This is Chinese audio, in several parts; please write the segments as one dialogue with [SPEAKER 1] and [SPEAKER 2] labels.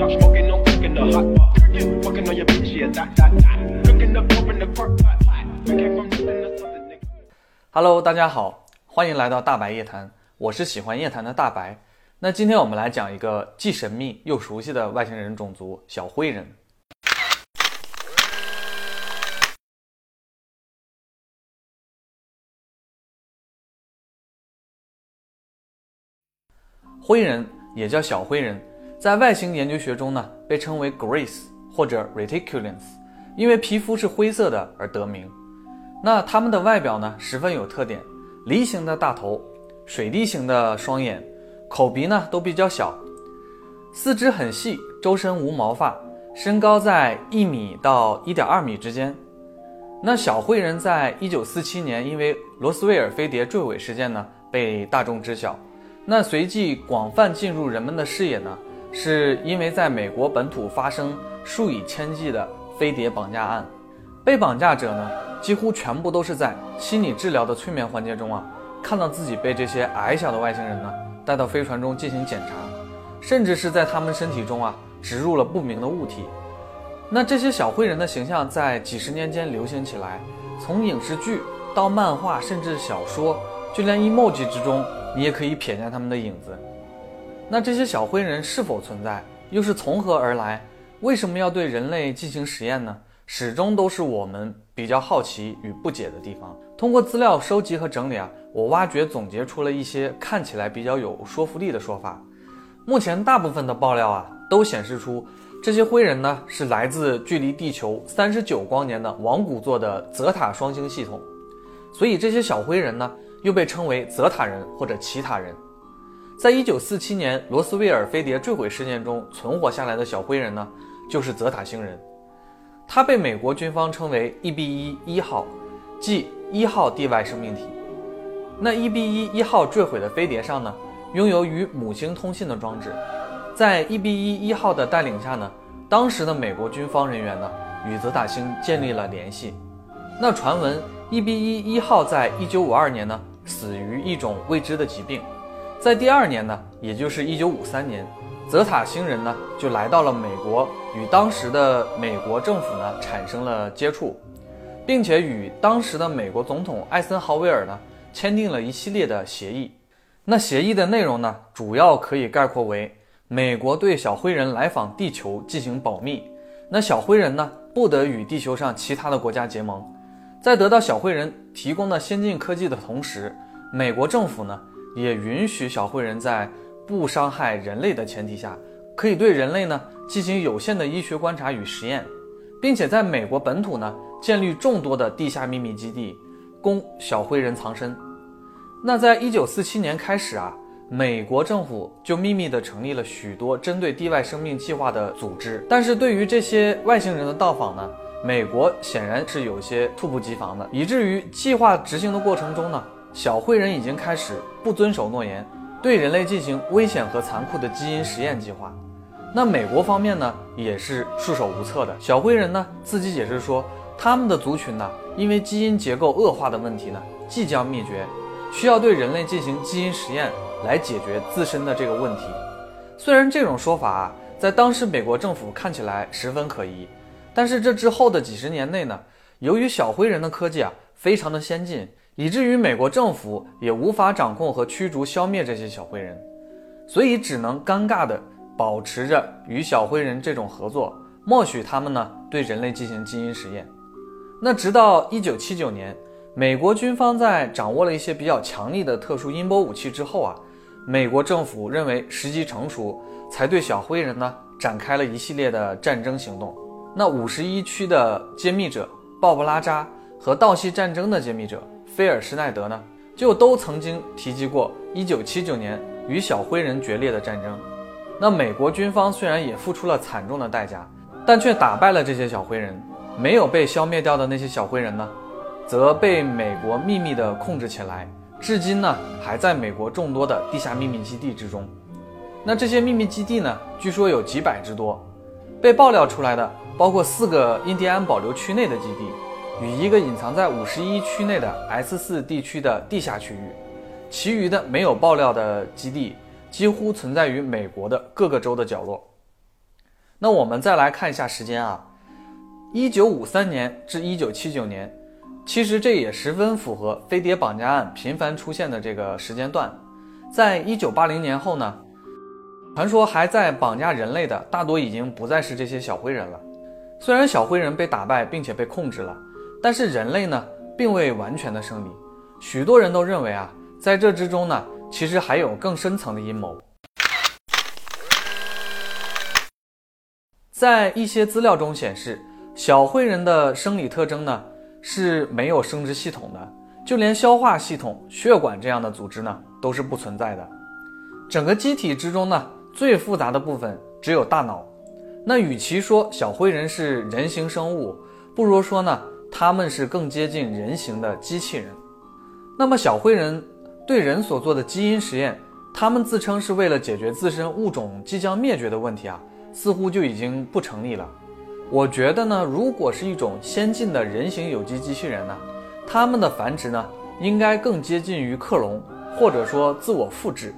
[SPEAKER 1] top, smoking on cooking the hot pot. Fucking on your bitch, yeah, that, that, that. Cooking up dope in the park, pot, pot. We came from nothing to something, nigga.
[SPEAKER 2] Hello，大家好，欢迎来到大白夜谈，我是喜欢夜谈的大白。那今天我们来讲一个既神秘又熟悉的外星人种族——小灰人。灰人也叫小灰人，在外星研究学中呢，被称为 Grace 或者 Reticulans，因为皮肤是灰色的而得名。那它们的外表呢，十分有特点，梨形的大头，水滴形的双眼，口鼻呢都比较小，四肢很细，周身无毛发，身高在一米到一点二米之间。那小灰人在一九四七年因为罗斯威尔飞碟坠毁事件呢，被大众知晓。那随即广泛进入人们的视野呢，是因为在美国本土发生数以千计的飞碟绑架案，被绑架者呢几乎全部都是在心理治疗的催眠环节中啊，看到自己被这些矮小的外星人呢带到飞船中进行检查，甚至是在他们身体中啊植入了不明的物体。那这些小灰人的形象在几十年间流行起来，从影视剧到漫画，甚至小说，就连 emoji 之中。你也可以瞥见他们的影子。那这些小灰人是否存在，又是从何而来？为什么要对人类进行实验呢？始终都是我们比较好奇与不解的地方。通过资料收集和整理啊，我挖掘总结出了一些看起来比较有说服力的说法。目前大部分的爆料啊，都显示出这些灰人呢是来自距离地球三十九光年的王古座的泽塔双星系统。所以这些小灰人呢？又被称为泽塔人或者奇塔人，在一九四七年罗斯威尔飞碟坠毁事件中存活下来的小灰人呢，就是泽塔星人。他被美国军方称为 EB 一一号，即一号地外生命体。那 EB 一一号坠毁的飞碟上呢，拥有与母星通信的装置。在 EB 一一号的带领下呢，当时的美国军方人员呢，与泽塔星建立了联系。那传闻 EB 一一号在一九五二年呢。死于一种未知的疾病，在第二年呢，也就是一九五三年，泽塔星人呢就来到了美国，与当时的美国政府呢产生了接触，并且与当时的美国总统艾森豪威尔呢签订了一系列的协议。那协议的内容呢，主要可以概括为：美国对小灰人来访地球进行保密，那小灰人呢不得与地球上其他的国家结盟。在得到小灰人提供的先进科技的同时，美国政府呢也允许小灰人在不伤害人类的前提下，可以对人类呢进行有限的医学观察与实验，并且在美国本土呢建立众多的地下秘密基地，供小灰人藏身。那在一九四七年开始啊，美国政府就秘密地成立了许多针对地外生命计划的组织，但是对于这些外星人的到访呢？美国显然是有些猝不及防的，以至于计划执行的过程中呢，小灰人已经开始不遵守诺言，对人类进行危险和残酷的基因实验计划。那美国方面呢，也是束手无策的。小灰人呢自己解释说，他们的族群呢，因为基因结构恶化的问题呢，即将灭绝，需要对人类进行基因实验来解决自身的这个问题。虽然这种说法啊，在当时美国政府看起来十分可疑。但是这之后的几十年内呢，由于小灰人的科技啊非常的先进，以至于美国政府也无法掌控和驱逐、消灭这些小灰人，所以只能尴尬的保持着与小灰人这种合作，默许他们呢对人类进行基因实验。那直到一九七九年，美国军方在掌握了一些比较强力的特殊音波武器之后啊，美国政府认为时机成熟，才对小灰人呢展开了一系列的战争行动。那五十一区的揭秘者鲍勃拉扎和道系战争的揭秘者菲尔施奈德呢，就都曾经提及过一九七九年与小灰人决裂的战争。那美国军方虽然也付出了惨重的代价，但却打败了这些小灰人。没有被消灭掉的那些小灰人呢，则被美国秘密的控制起来，至今呢还在美国众多的地下秘密基地之中。那这些秘密基地呢，据说有几百之多，被爆料出来的。包括四个印第安保留区内的基地，与一个隐藏在五十一区内的 S 四地区的地下区域，其余的没有爆料的基地几乎存在于美国的各个州的角落。那我们再来看一下时间啊，一九五三年至一九七九年，其实这也十分符合飞碟绑架案频繁出现的这个时间段。在一九八零年后呢，传说还在绑架人类的大多已经不再是这些小灰人了。虽然小灰人被打败并且被控制了，但是人类呢并未完全的胜利。许多人都认为啊，在这之中呢，其实还有更深层的阴谋。在一些资料中显示，小灰人的生理特征呢是没有生殖系统的，就连消化系统、血管这样的组织呢都是不存在的。整个机体之中呢，最复杂的部分只有大脑。那与其说小灰人是人形生物，不如说呢，他们是更接近人形的机器人。那么小灰人对人所做的基因实验，他们自称是为了解决自身物种即将灭绝的问题啊。似乎就已经不成立了。我觉得呢，如果是一种先进的人形有机机器人呢，他们的繁殖呢，应该更接近于克隆，或者说自我复制。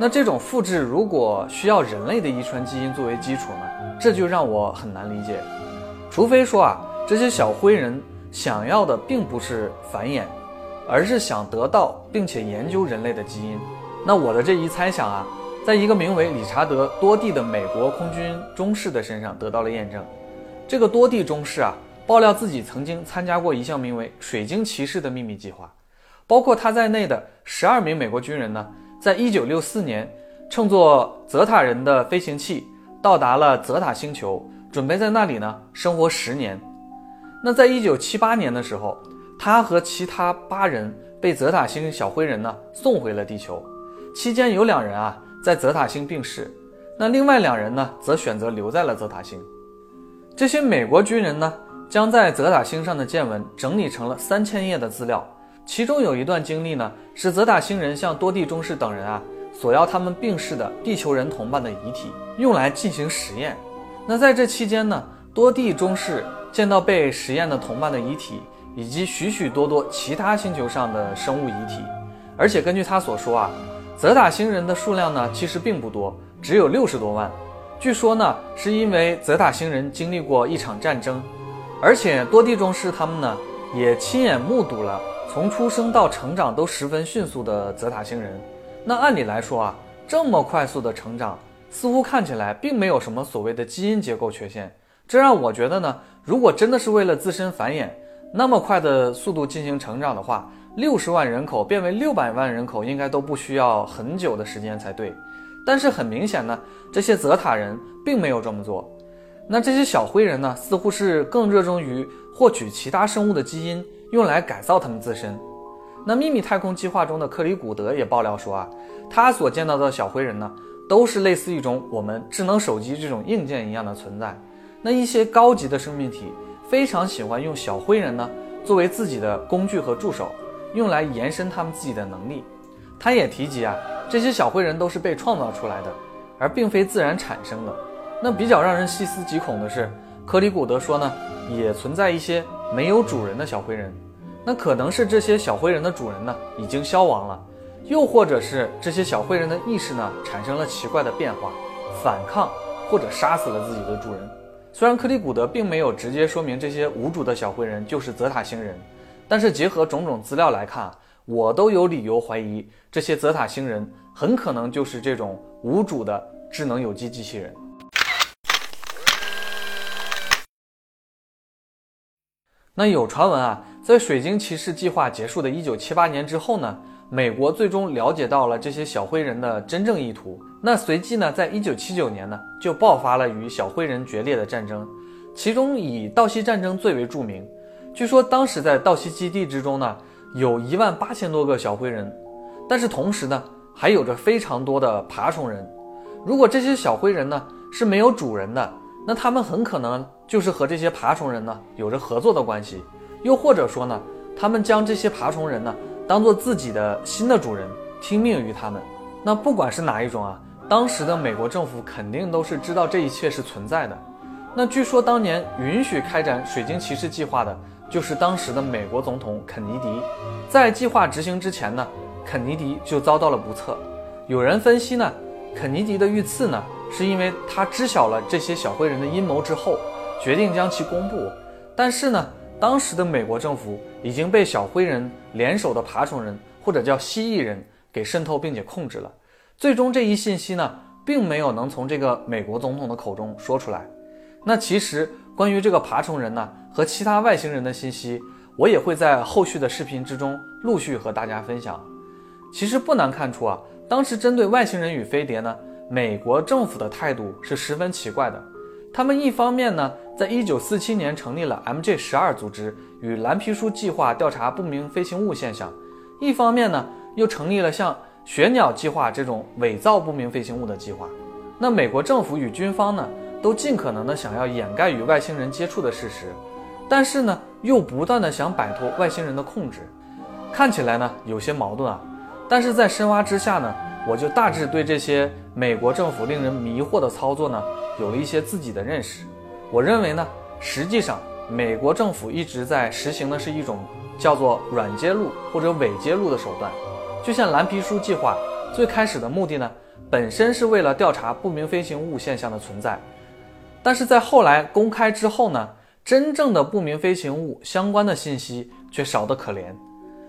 [SPEAKER 2] 那这种复制如果需要人类的遗传基因作为基础呢，这就让我很难理解。除非说啊，这些小灰人想要的并不是繁衍，而是想得到并且研究人类的基因。那我的这一猜想啊。在一个名为理查德·多蒂的美国空军中士的身上得到了验证。这个多蒂中士啊，爆料自己曾经参加过一项名为“水晶骑士”的秘密计划，包括他在内的十二名美国军人呢，在一九六四年乘坐泽塔人的飞行器到达了泽塔星球，准备在那里呢生活十年。那在一九七八年的时候，他和其他八人被泽塔星小灰人呢送回了地球，期间有两人啊。在泽塔星病逝，那另外两人呢，则选择留在了泽塔星。这些美国军人呢，将在泽塔星上的见闻整理成了三千页的资料，其中有一段经历呢，是泽塔星人向多地中士等人啊索要他们病逝的地球人同伴的遗体，用来进行实验。那在这期间呢，多地中士见到被实验的同伴的遗体，以及许许多多其他星球上的生物遗体，而且根据他所说啊。泽塔星人的数量呢，其实并不多，只有六十多万。据说呢，是因为泽塔星人经历过一场战争，而且多地中士他们呢，也亲眼目睹了从出生到成长都十分迅速的泽塔星人。那按理来说啊，这么快速的成长，似乎看起来并没有什么所谓的基因结构缺陷。这让我觉得呢，如果真的是为了自身繁衍，那么快的速度进行成长的话，六十万人口变为六百万人口，应该都不需要很久的时间才对。但是很明显呢，这些泽塔人并没有这么做。那这些小灰人呢，似乎是更热衷于获取其他生物的基因，用来改造他们自身。那秘密太空计划中的克里古德也爆料说啊，他所见到的小灰人呢，都是类似一种我们智能手机这种硬件一样的存在。那一些高级的生命体非常喜欢用小灰人呢，作为自己的工具和助手。用来延伸他们自己的能力。他也提及啊，这些小灰人都是被创造出来的，而并非自然产生的。那比较让人细思极恐的是，克里古德说呢，也存在一些没有主人的小灰人。那可能是这些小灰人的主人呢已经消亡了，又或者是这些小灰人的意识呢产生了奇怪的变化，反抗或者杀死了自己的主人。虽然克里古德并没有直接说明这些无主的小灰人就是泽塔星人。但是结合种种资料来看，我都有理由怀疑这些泽塔星人很可能就是这种无主的智能有机机器人。那有传闻啊，在水晶骑士计划结束的一九七八年之后呢，美国最终了解到了这些小灰人的真正意图。那随即呢，在一九七九年呢，就爆发了与小灰人决裂的战争，其中以道西战争最为著名。据说当时在道西基地之中呢，有一万八千多个小灰人，但是同时呢，还有着非常多的爬虫人。如果这些小灰人呢是没有主人的，那他们很可能就是和这些爬虫人呢有着合作的关系，又或者说呢，他们将这些爬虫人呢当做自己的新的主人，听命于他们。那不管是哪一种啊，当时的美国政府肯定都是知道这一切是存在的。那据说当年允许开展水晶骑士计划的。就是当时的美国总统肯尼迪，在计划执行之前呢，肯尼迪就遭到了不测。有人分析呢，肯尼迪的遇刺呢，是因为他知晓了这些小灰人的阴谋之后，决定将其公布。但是呢，当时的美国政府已经被小灰人联手的爬虫人或者叫蜥蜴人给渗透并且控制了。最终这一信息呢，并没有能从这个美国总统的口中说出来。那其实关于这个爬虫人呢和其他外星人的信息，我也会在后续的视频之中陆续和大家分享。其实不难看出啊，当时针对外星人与飞碟呢，美国政府的态度是十分奇怪的。他们一方面呢，在一九四七年成立了 MJ 十二组织与蓝皮书计划调查不明飞行物现象，一方面呢，又成立了像雪鸟计划这种伪造不明飞行物的计划，那美国政府与军方呢，都尽可能的想要掩盖与外星人接触的事实，但是呢，又不断的想摆脱外星人的控制，看起来呢有些矛盾啊。但是在深挖之下呢，我就大致对这些美国政府令人迷惑的操作呢，有了一些自己的认识。我认为呢，实际上美国政府一直在实行的是一种叫做软揭露或者伪揭露的手段。就像蓝皮书计划最开始的目的呢，本身是为了调查不明飞行物现象的存在，但是在后来公开之后呢，真正的不明飞行物相关的信息却少得可怜，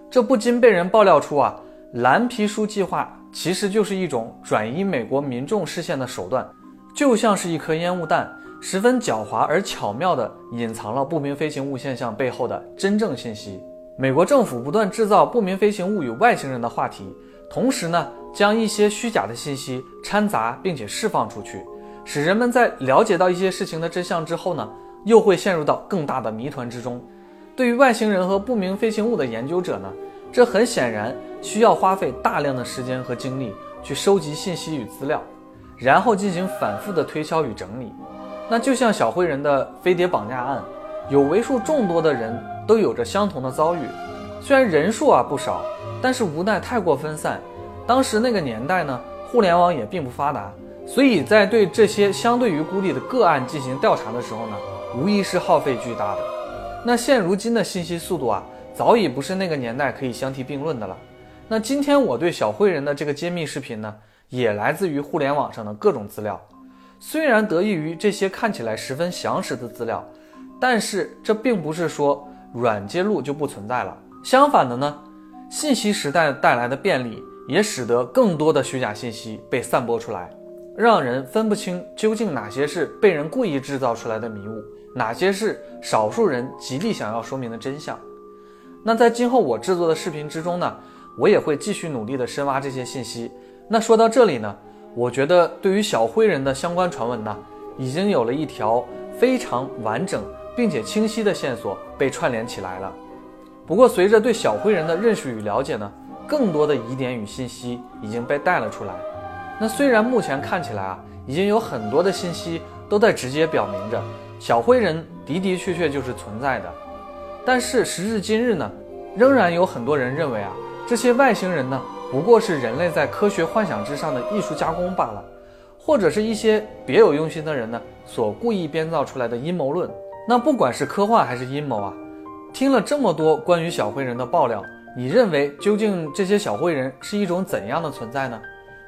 [SPEAKER 2] 这不禁被人爆料出啊，蓝皮书计划其实就是一种转移美国民众视线的手段，就像是一颗烟雾弹，十分狡猾而巧妙地隐藏了不明飞行物现象背后的真正信息。美国政府不断制造不明飞行物与外星人的话题，同时呢，将一些虚假的信息掺杂并且释放出去，使人们在了解到一些事情的真相之后呢，又会陷入到更大的谜团之中。对于外星人和不明飞行物的研究者呢，这很显然需要花费大量的时间和精力去收集信息与资料，然后进行反复的推敲与整理。那就像小灰人的飞碟绑架案，有为数众多的人。都有着相同的遭遇，虽然人数啊不少，但是无奈太过分散。当时那个年代呢，互联网也并不发达，所以在对这些相对于孤立的个案进行调查的时候呢，无疑是耗费巨大的。那现如今的信息速度啊，早已不是那个年代可以相提并论的了。那今天我对小灰人的这个揭秘视频呢，也来自于互联网上的各种资料。虽然得益于这些看起来十分详实的资料，但是这并不是说。软揭露就不存在了。相反的呢，信息时代带来的便利，也使得更多的虚假信息被散播出来，让人分不清究竟哪些是被人故意制造出来的迷雾，哪些是少数人极力想要说明的真相。那在今后我制作的视频之中呢，我也会继续努力的深挖这些信息。那说到这里呢，我觉得对于小灰人的相关传闻呢，已经有了一条非常完整。并且清晰的线索被串联起来了。不过，随着对小灰人的认识与了解呢，更多的疑点与信息已经被带了出来。那虽然目前看起来啊，已经有很多的信息都在直接表明着小灰人的的确确就是存在的，但是时至今日呢，仍然有很多人认为啊，这些外星人呢，不过是人类在科学幻想之上的艺术加工罢了，或者是一些别有用心的人呢所故意编造出来的阴谋论。那不管是科幻还是阴谋啊，听了这么多关于小灰人的爆料，你认为究竟这些小灰人是一种怎样的存在呢？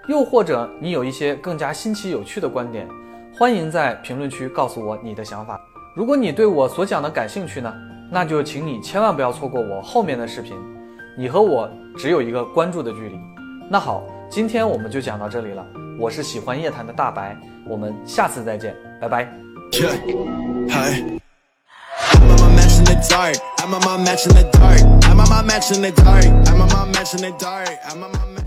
[SPEAKER 2] 又或者你有一些更加新奇有趣的观点，欢迎在评论区告诉我你的想法。如果你对我所讲的感兴趣呢，那就请你千万不要错过我后面的视频。你和我只有一个关注的距离。那好，今天我们就讲到这里了。我是喜欢夜谈的大白，我们下次再见，拜拜。
[SPEAKER 3] Dark. I'm on my match in the dark. I'm on my match in the dark. I'm on my match in the dark. I'm on my